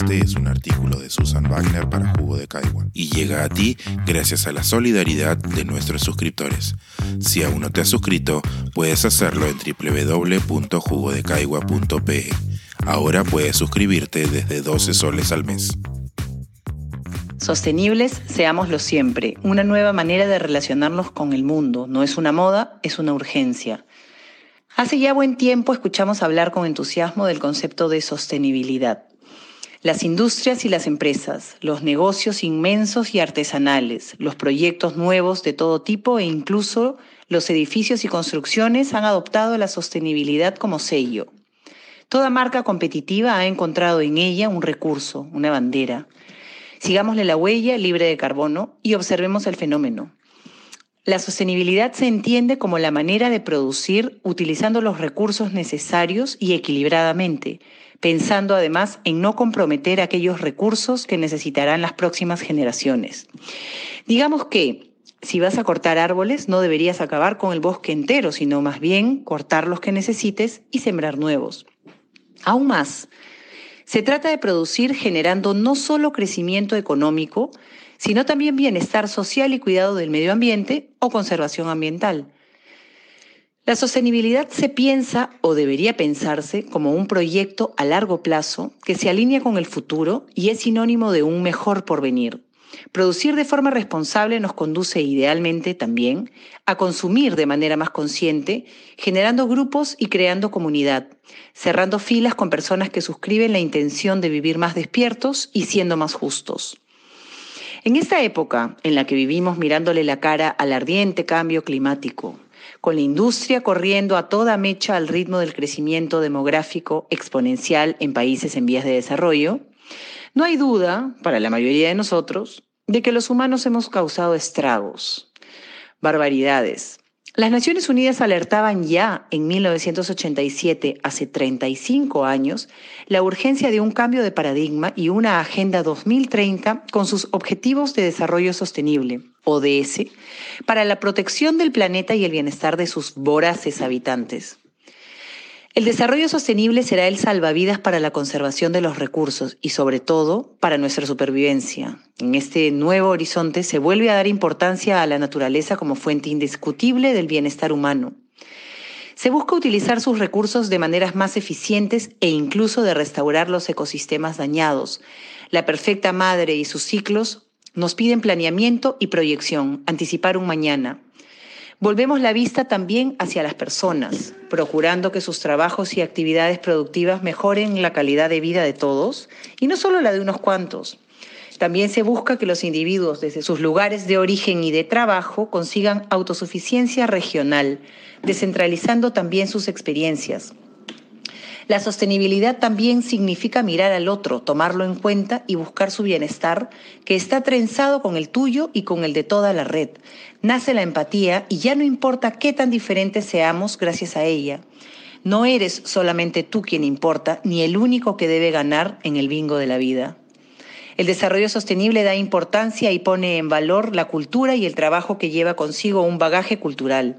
Este es un artículo de Susan Wagner para Jugo de Caigua y llega a ti gracias a la solidaridad de nuestros suscriptores. Si aún no te has suscrito, puedes hacerlo en www.jugodecaigua.pe. Ahora puedes suscribirte desde 12 soles al mes. Sostenibles, seámoslo siempre. Una nueva manera de relacionarnos con el mundo. No es una moda, es una urgencia. Hace ya buen tiempo escuchamos hablar con entusiasmo del concepto de sostenibilidad. Las industrias y las empresas, los negocios inmensos y artesanales, los proyectos nuevos de todo tipo e incluso los edificios y construcciones han adoptado la sostenibilidad como sello. Toda marca competitiva ha encontrado en ella un recurso, una bandera. Sigámosle la huella libre de carbono y observemos el fenómeno. La sostenibilidad se entiende como la manera de producir utilizando los recursos necesarios y equilibradamente, pensando además en no comprometer aquellos recursos que necesitarán las próximas generaciones. Digamos que si vas a cortar árboles, no deberías acabar con el bosque entero, sino más bien cortar los que necesites y sembrar nuevos. Aún más, se trata de producir generando no solo crecimiento económico, sino también bienestar social y cuidado del medio ambiente o conservación ambiental. La sostenibilidad se piensa o debería pensarse como un proyecto a largo plazo que se alinea con el futuro y es sinónimo de un mejor porvenir. Producir de forma responsable nos conduce idealmente también a consumir de manera más consciente, generando grupos y creando comunidad, cerrando filas con personas que suscriben la intención de vivir más despiertos y siendo más justos. En esta época en la que vivimos mirándole la cara al ardiente cambio climático, con la industria corriendo a toda mecha al ritmo del crecimiento demográfico exponencial en países en vías de desarrollo, no hay duda, para la mayoría de nosotros, de que los humanos hemos causado estragos, barbaridades. Las Naciones Unidas alertaban ya en 1987, hace 35 años, la urgencia de un cambio de paradigma y una Agenda 2030 con sus Objetivos de Desarrollo Sostenible, ODS, para la protección del planeta y el bienestar de sus voraces habitantes. El desarrollo sostenible será el salvavidas para la conservación de los recursos y sobre todo para nuestra supervivencia. En este nuevo horizonte se vuelve a dar importancia a la naturaleza como fuente indiscutible del bienestar humano. Se busca utilizar sus recursos de maneras más eficientes e incluso de restaurar los ecosistemas dañados. La perfecta madre y sus ciclos nos piden planeamiento y proyección, anticipar un mañana. Volvemos la vista también hacia las personas, procurando que sus trabajos y actividades productivas mejoren la calidad de vida de todos y no solo la de unos cuantos. También se busca que los individuos desde sus lugares de origen y de trabajo consigan autosuficiencia regional, descentralizando también sus experiencias, la sostenibilidad también significa mirar al otro, tomarlo en cuenta y buscar su bienestar, que está trenzado con el tuyo y con el de toda la red. Nace la empatía y ya no importa qué tan diferentes seamos gracias a ella. No eres solamente tú quien importa, ni el único que debe ganar en el bingo de la vida. El desarrollo sostenible da importancia y pone en valor la cultura y el trabajo que lleva consigo un bagaje cultural.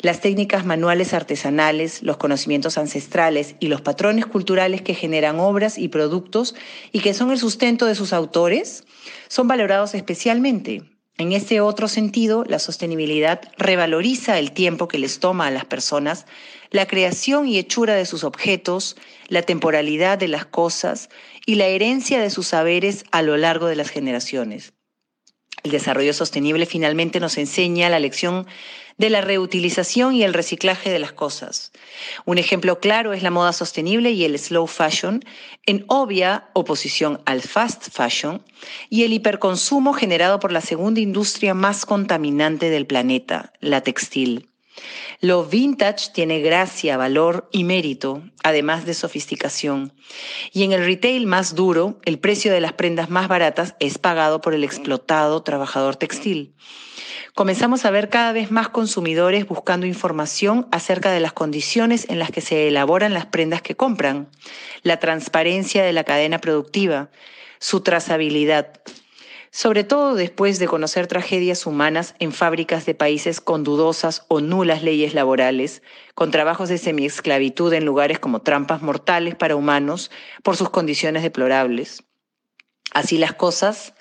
Las técnicas manuales artesanales, los conocimientos ancestrales y los patrones culturales que generan obras y productos y que son el sustento de sus autores son valorados especialmente. En este otro sentido, la sostenibilidad revaloriza el tiempo que les toma a las personas, la creación y hechura de sus objetos, la temporalidad de las cosas y la herencia de sus saberes a lo largo de las generaciones. El desarrollo sostenible finalmente nos enseña la lección de la reutilización y el reciclaje de las cosas. Un ejemplo claro es la moda sostenible y el slow fashion, en obvia oposición al fast fashion, y el hiperconsumo generado por la segunda industria más contaminante del planeta, la textil. Lo vintage tiene gracia, valor y mérito, además de sofisticación. Y en el retail más duro, el precio de las prendas más baratas es pagado por el explotado trabajador textil. Comenzamos a ver cada vez más consumidores buscando información acerca de las condiciones en las que se elaboran las prendas que compran, la transparencia de la cadena productiva, su trazabilidad, sobre todo después de conocer tragedias humanas en fábricas de países con dudosas o nulas leyes laborales, con trabajos de semiesclavitud en lugares como trampas mortales para humanos por sus condiciones deplorables. Así las cosas,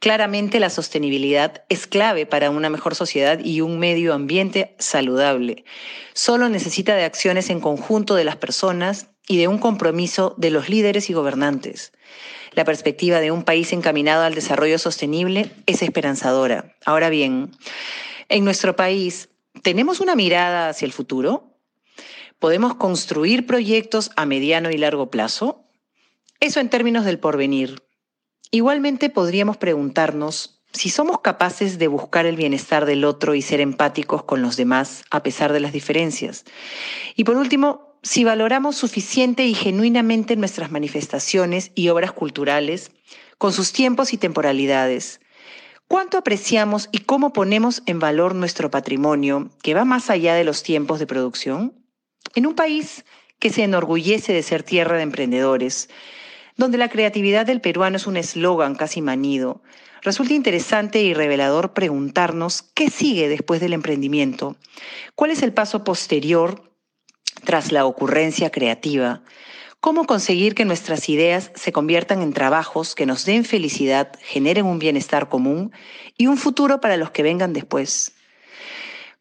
claramente la sostenibilidad es clave para una mejor sociedad y un medio ambiente saludable. Solo necesita de acciones en conjunto de las personas y de un compromiso de los líderes y gobernantes. La perspectiva de un país encaminado al desarrollo sostenible es esperanzadora. Ahora bien, en nuestro país, ¿tenemos una mirada hacia el futuro? ¿Podemos construir proyectos a mediano y largo plazo? Eso en términos del porvenir. Igualmente podríamos preguntarnos si somos capaces de buscar el bienestar del otro y ser empáticos con los demás a pesar de las diferencias. Y por último, si valoramos suficiente y genuinamente nuestras manifestaciones y obras culturales, con sus tiempos y temporalidades, cuánto apreciamos y cómo ponemos en valor nuestro patrimonio que va más allá de los tiempos de producción, en un país que se enorgullece de ser tierra de emprendedores, donde la creatividad del peruano es un eslogan casi manido, resulta interesante y revelador preguntarnos qué sigue después del emprendimiento, cuál es el paso posterior tras la ocurrencia creativa, cómo conseguir que nuestras ideas se conviertan en trabajos que nos den felicidad, generen un bienestar común y un futuro para los que vengan después.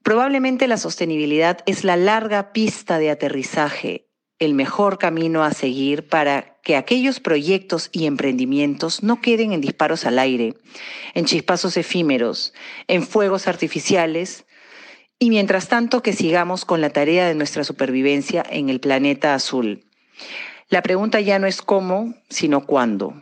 Probablemente la sostenibilidad es la larga pista de aterrizaje, el mejor camino a seguir para que aquellos proyectos y emprendimientos no queden en disparos al aire, en chispazos efímeros, en fuegos artificiales, y mientras tanto que sigamos con la tarea de nuestra supervivencia en el planeta azul. La pregunta ya no es cómo, sino cuándo.